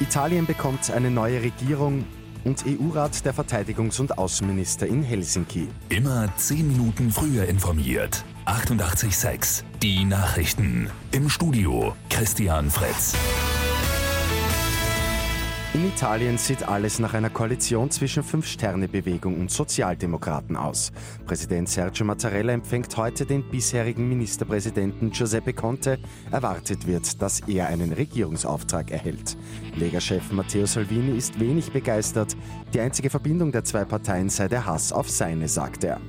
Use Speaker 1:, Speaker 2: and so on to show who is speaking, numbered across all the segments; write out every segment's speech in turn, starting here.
Speaker 1: Italien bekommt eine neue Regierung und EU-Rat der Verteidigungs- und Außenminister in Helsinki.
Speaker 2: Immer 10 Minuten früher informiert. 88.6 Die Nachrichten. Im Studio Christian Fritz.
Speaker 1: In Italien sieht alles nach einer Koalition zwischen Fünf-Sterne-Bewegung und Sozialdemokraten aus. Präsident Sergio Mattarella empfängt heute den bisherigen Ministerpräsidenten Giuseppe Conte. Erwartet wird, dass er einen Regierungsauftrag erhält. Lega-Chef Matteo Salvini ist wenig begeistert. Die einzige Verbindung der zwei Parteien sei der Hass auf seine, sagt er.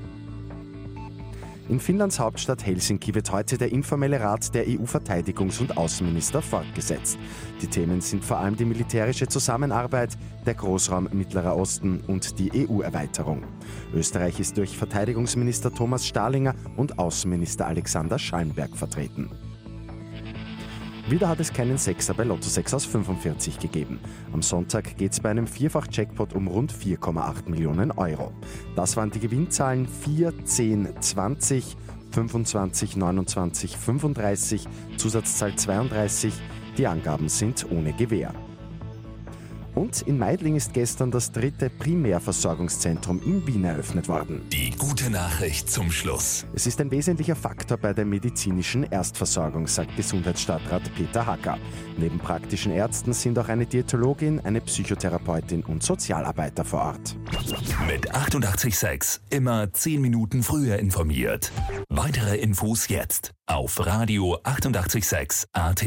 Speaker 1: In Finnlands Hauptstadt Helsinki wird heute der informelle Rat der EU-Verteidigungs- und Außenminister fortgesetzt. Die Themen sind vor allem die militärische Zusammenarbeit, der Großraum Mittlerer Osten und die EU-Erweiterung. Österreich ist durch Verteidigungsminister Thomas Stahlinger und Außenminister Alexander Schallenberg vertreten. Wieder hat es keinen Sechser bei Lotto 6 aus 45 gegeben. Am Sonntag geht es bei einem Vierfach-Jackpot um rund 4,8 Millionen Euro. Das waren die Gewinnzahlen 4, 10, 20, 25, 29, 35, Zusatzzahl 32. Die Angaben sind ohne Gewähr. Und in Meidling ist gestern das dritte Primärversorgungszentrum in Wien eröffnet worden.
Speaker 2: Die gute Nachricht zum Schluss.
Speaker 1: Es ist ein wesentlicher Faktor bei der medizinischen Erstversorgung, sagt Gesundheitsstadtrat Peter Hacker. Neben praktischen Ärzten sind auch eine Diätologin, eine Psychotherapeutin und Sozialarbeiter vor Ort.
Speaker 2: Mit 886 immer 10 Minuten früher informiert. Weitere Infos jetzt auf Radio 886 AT.